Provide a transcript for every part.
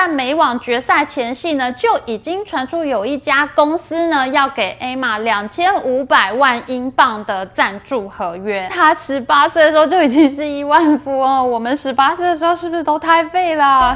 在美网决赛前夕呢，就已经传出有一家公司呢要给 Emma 两千五百万英镑的赞助合约。他十八岁的时候就已经是亿万富翁，我们十八岁的时候是不是都太废了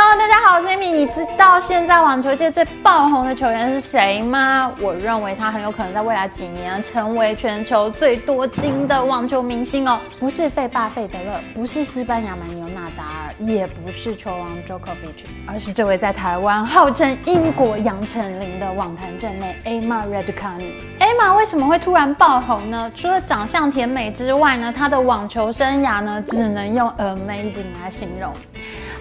？Hello，大家好，我是 Amy。你知道现在网球界最爆红的球员是谁吗？我认为他很有可能在未来几年成为全球最多金的网球明星哦。不是费霸费德勒，不是西班牙蛮牛纳达尔，也不是球王 Jokovic，而是这位在台湾号称英国杨丞琳的网坛正妹 Emma r e d c a n i Emma 为什么会突然爆红呢？除了长相甜美之外呢，她的网球生涯呢，只能用 amazing 来形容。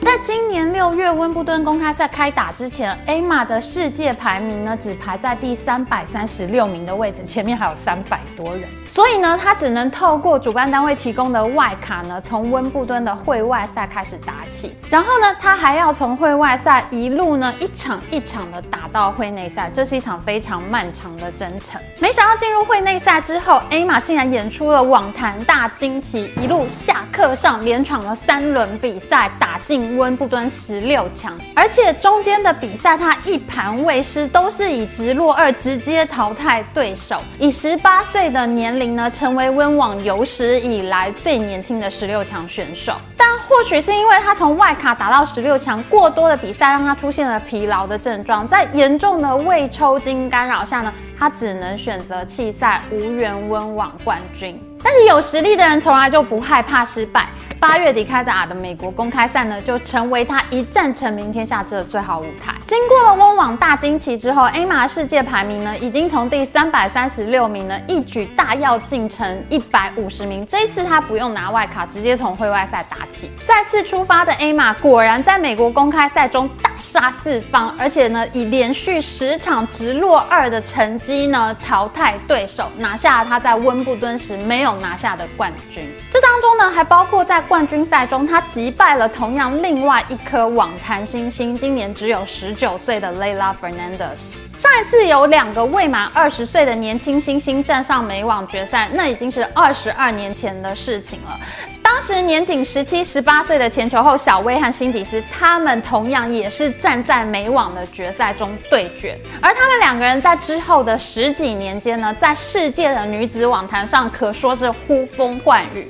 在今年六月温布顿公开赛开打之前，Emma 的世界排名呢只排在第三百三十六名的位置，前面还有三百多人，所以呢，他只能透过主办单位提供的外卡呢，从温布顿的会外赛开始打起，然后呢，他还要从会外赛一路呢一场一场的打到会内赛，这是一场非常漫长的征程。没想到进入会内赛之后，Emma 竟然演出了网坛大惊奇，一路下课上连闯了三轮比赛，打进。温布顿十六强，而且中间的比赛他一盘未失，都是以直落二直接淘汰对手，以十八岁的年龄呢，成为温网有史以来最年轻的十六强选手。但或许是因为他从外卡打到十六强，过多的比赛让他出现了疲劳的症状，在严重的胃抽筋干扰下呢，他只能选择弃赛，无缘温网冠军。但是有实力的人从来就不害怕失败。八月底开打的美国公开赛呢，就成为他一战成名天下之的最好舞台。经过了温网大惊奇之后，A 马世界排名呢，已经从第三百三十六名呢，一举大跃进成一百五十名。这一次他不用拿外卡，直接从会外赛打起。再次出发的 A 马果然在美国公开赛中大杀四方，而且呢，以连续十场直落二的成绩呢，淘汰对手，拿下了他在温布顿时没有拿下的冠军。这当中呢，还包括在冠冠军赛中，他击败了同样另外一颗网坛新星，今年只有十九岁的 Layla Fernandez。上一次有两个未满二十岁的年轻新星站上美网决赛，那已经是二十二年前的事情了。当时年仅十七、十八岁的前球后小威和辛迪斯，他们同样也是站在美网的决赛中对决。而他们两个人在之后的十几年间呢，在世界的女子网坛上可说是呼风唤雨。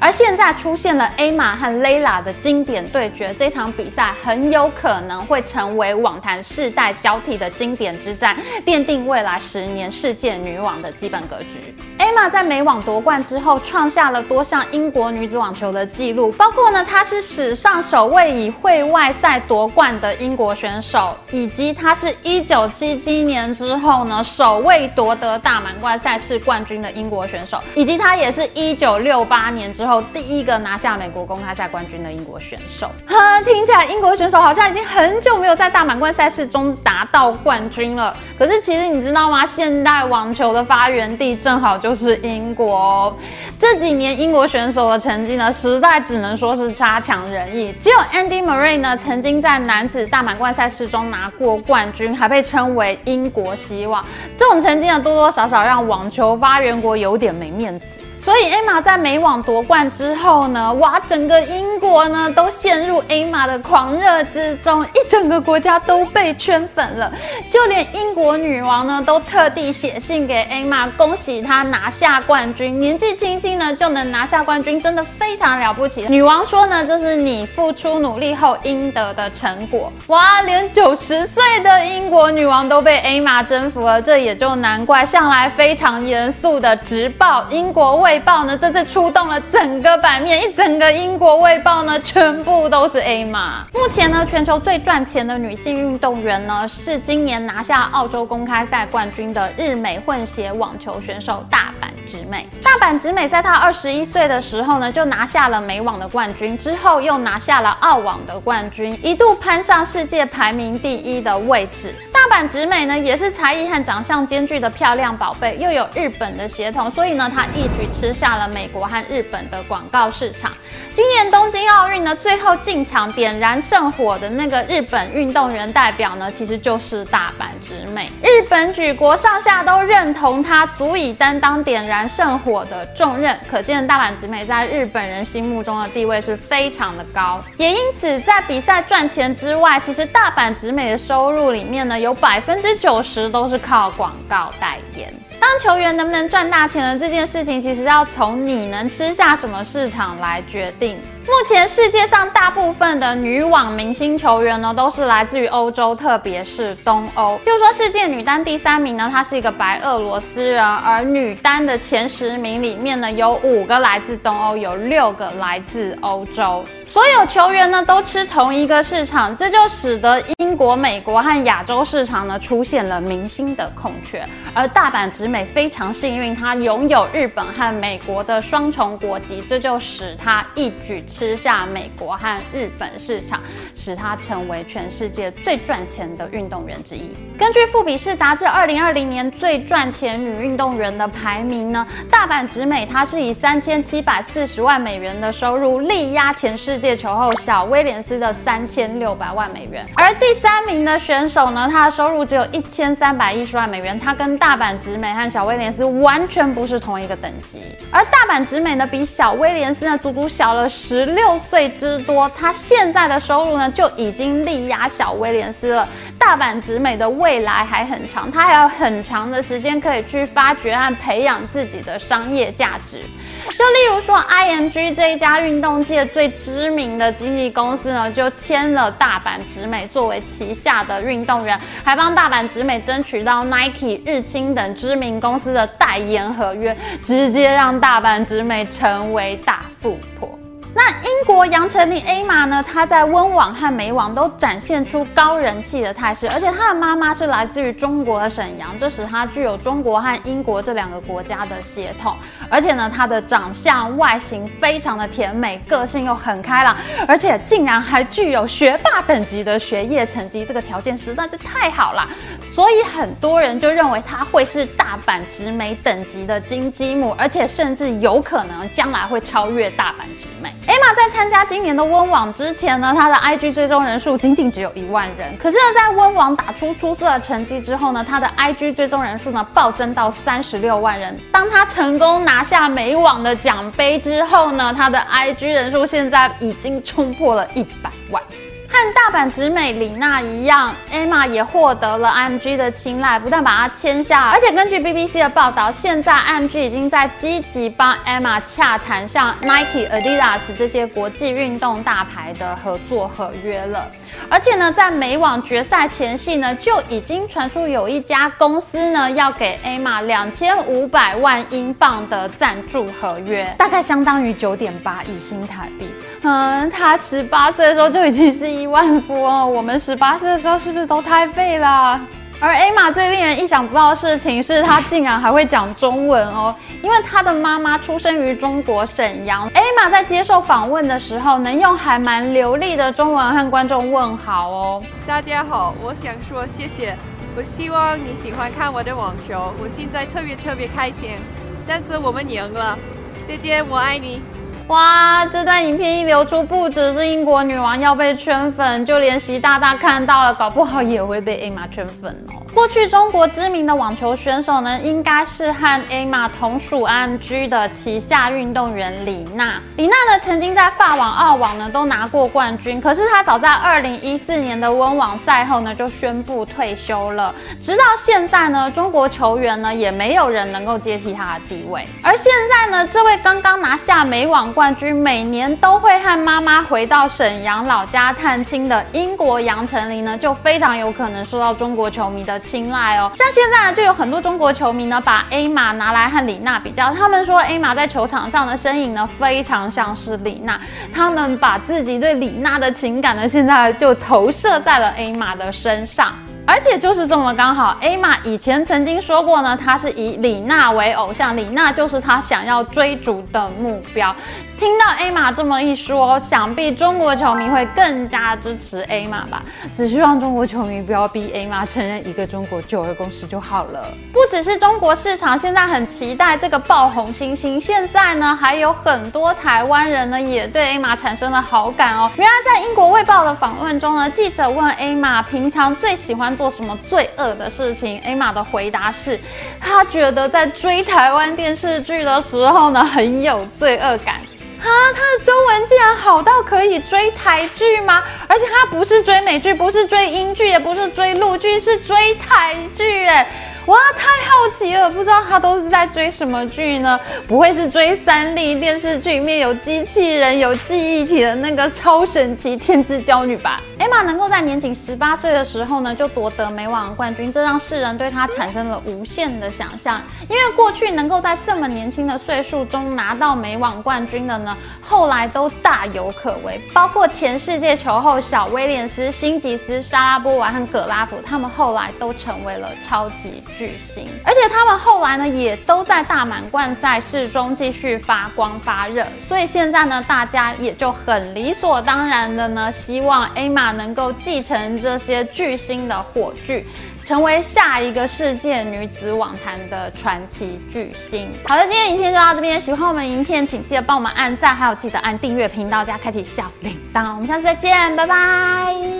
而现在出现了 A 玛和 lala 的经典对决，这场比赛很有可能会成为网坛世代交替的经典之战，奠定未来十年世界女网的基本格局。A 玛在美网夺冠之后，创下了多项英国女子网球的纪录，包括呢，她是史上首位以会外赛夺冠的英国选手，以及她是一九七七年之后呢，首位夺得大满贯赛事冠军的英国选手，以及她也是一九六八年之后第一个拿下美国公开赛冠军的英国选手。哈，听起来英国选手好像已经很久没有在大满贯赛事中达到冠军了。可是其实你知道吗？现代网球的发源地正好就是英国。这几年英国选手的成绩呢，实在只能说是差强人意。只有 Andy Murray 呢，曾经在男子大满贯赛事中拿过冠军，还被称为英国希望。这种成绩呢，多多少少让网球发源国有点没面子。所以 Emma 在美网夺冠之后呢，哇，整个英国呢都陷入 Emma 的狂热之中，一整个国家都被圈粉了，就连英国女王呢都特地写信给 Emma，恭喜她拿下冠军。年纪轻轻呢就能拿下冠军，真的非常了不起。女王说呢，这是你付出努力后应得的成果。哇，连九十岁的英国女王都被 Emma 征服了，这也就难怪向来非常严肃的《直报》英国卫。报呢？这次出动了整个版面，一整个英国卫报呢，全部都是 A 码。目前呢，全球最赚钱的女性运动员呢，是今年拿下澳洲公开赛冠军的日美混血网球选手大阪直美。大阪直美在她二十一岁的时候呢，就拿下了美网的冠军，之后又拿下了澳网的冠军，一度攀上世界排名第一的位置。大阪直美呢，也是才艺和长相兼具的漂亮宝贝，又有日本的协同，所以呢，她一举吃下了美国和日本的广告市场。今年东京奥运呢，最后进场点燃圣火的那个日本运动员代表呢，其实就是大阪直美。日本举国上下都认同她足以担当点燃圣火的重任，可见大阪直美在日本人心目中的地位是非常的高。也因此，在比赛赚钱之外，其实大阪直美的收入里面呢，有百分之九十都是靠广告代言。当球员能不能赚大钱的这件事情，其实要从你能吃下什么市场来决定。目前世界上大部分的女网明星球员呢，都是来自于欧洲，特别是东欧。比如说世界女单第三名呢，她是一个白俄罗斯人，而女单的前十名里面呢，有五个来自东欧，有六个来自欧洲。所有球员呢都吃同一个市场，这就使得英国、美国和亚洲市场呢出现了明星的空缺。而大阪直美非常幸运，她拥有日本和美国的双重国籍，这就使她一举吃下美国和日本市场，使她成为全世界最赚钱的运动员之一。根据富比士杂志二零二零年最赚钱女运动员的排名呢，大阪直美她是以三千七百四十万美元的收入力压前世界。球后小威廉斯的三千六百万美元，而第三名的选手呢，他的收入只有一千三百一十万美元，他跟大阪直美和小威廉斯完全不是同一个等级。而大阪直美呢，比小威廉斯呢足足小了十六岁之多，他现在的收入呢就已经力压小威廉斯了。大阪直美的未来还很长，他还有很长的时间可以去发掘和培养自己的商业价值。就例如说，IMG 这一家运动界最知名的经纪公司呢，就签了大阪直美作为旗下的运动员，还帮大阪直美争取到 Nike、日清等知名公司的代言合约，直接让大阪直美成为大富婆。那英国杨丞琳 A 玛呢？她在温网和美网都展现出高人气的态势，而且她的妈妈是来自于中国的沈阳，这使她具有中国和英国这两个国家的血统。而且呢，她的长相外形非常的甜美，个性又很开朗，而且竟然还具有学霸等级的学业成绩，这个条件实在是太好了。所以很多人就认为她会是大阪直美等级的金鸡母，而且甚至有可能将来会超越大阪直美。艾玛在参加今年的温网之前呢，她的 IG 追踪人数仅仅只有一万人。可是呢，在温网打出出色的成绩之后呢，她的 IG 追踪人数呢暴增到三十六万人。当她成功拿下美网的奖杯之后呢，她的 IG 人数现在已经冲破了一百万。和大阪直美李娜一样，Emma 也获得了 IMG 的青睐，不但把她签下，而且根据 BBC 的报道，现在 IMG 已经在积极帮 Emma 洽谈像 Nike、Adidas 这些国际运动大牌的合作合约了。而且呢，在美网决赛前夕呢，就已经传出有一家公司呢要给 Emma 两千五百万英镑的赞助合约，大概相当于九点八亿新台币。嗯，他十八岁的时候就已经是亿万富翁，我们十八岁的时候是不是都太废了？而 A 玛最令人意想不到的事情是，她竟然还会讲中文哦，因为她的妈妈出生于中国沈阳。A 玛在接受访问的时候，能用还蛮流利的中文和观众问好哦。大家好，我想说谢谢，我希望你喜欢看我的网球，我现在特别特别开心，但是我们赢了，姐姐我爱你。哇，这段影片一流出，不只是英国女王要被圈粉，就连习大大看到了，搞不好也会被 A 玛圈粉哦。过去中国知名的网球选手呢，应该是和 A 玛同属 MG 的旗下运动员李娜。李娜呢，曾经在法网、澳网呢都拿过冠军，可是她早在二零一四年的温网赛后呢，就宣布退休了。直到现在呢，中国球员呢也没有人能够接替她的地位。而现在呢，这位刚刚拿下美网。冠军每年都会和妈妈回到沈阳老家探亲的英国杨丞琳呢，就非常有可能受到中国球迷的青睐哦。像现在就有很多中国球迷呢，把 A 玛拿来和李娜比较，他们说 A 玛在球场上的身影呢，非常像是李娜。他们把自己对李娜的情感呢，现在就投射在了 A 玛的身上。而且就是这么刚好，艾玛以前曾经说过呢，她是以李娜为偶像，李娜就是她想要追逐的目标。听到艾玛这么一说，想必中国球迷会更加支持艾玛吧。只希望中国球迷不要逼艾玛承认一个中国九二共识就好了。不只是中国市场现在很期待这个爆红新星，现在呢还有很多台湾人呢也对艾玛产生了好感哦。原来在英国卫报的访问中呢，记者问艾玛平常最喜欢做什么罪恶的事情，艾玛的回答是，她觉得在追台湾电视剧的时候呢很有罪恶感。哈，他的中文竟然好到可以追台剧吗？而且他不是追美剧，不是追英剧，也不是追陆剧，是追台剧哎。哇，太好奇了，不知道他都是在追什么剧呢？不会是追三立电视剧里面有机器人、有记忆体的那个超神奇天之娇女吧？艾玛能够在年仅十八岁的时候呢，就夺得美网冠军，这让世人对她产生了无限的想象。因为过去能够在这么年轻的岁数中拿到美网冠军的呢，后来都大有可为，包括前世界球后小威廉斯、辛吉斯、莎拉波娃和葛拉夫，他们后来都成为了超级。巨星，而且他们后来呢，也都在大满贯赛事中继续发光发热，所以现在呢，大家也就很理所当然的呢，希望艾玛能够继承这些巨星的火炬，成为下一个世界女子网坛的传奇巨星。好了，今天影片就到这边，喜欢我们影片，请记得帮我们按赞，还有记得按订阅频道加开启小铃铛，我们下次再见，拜拜。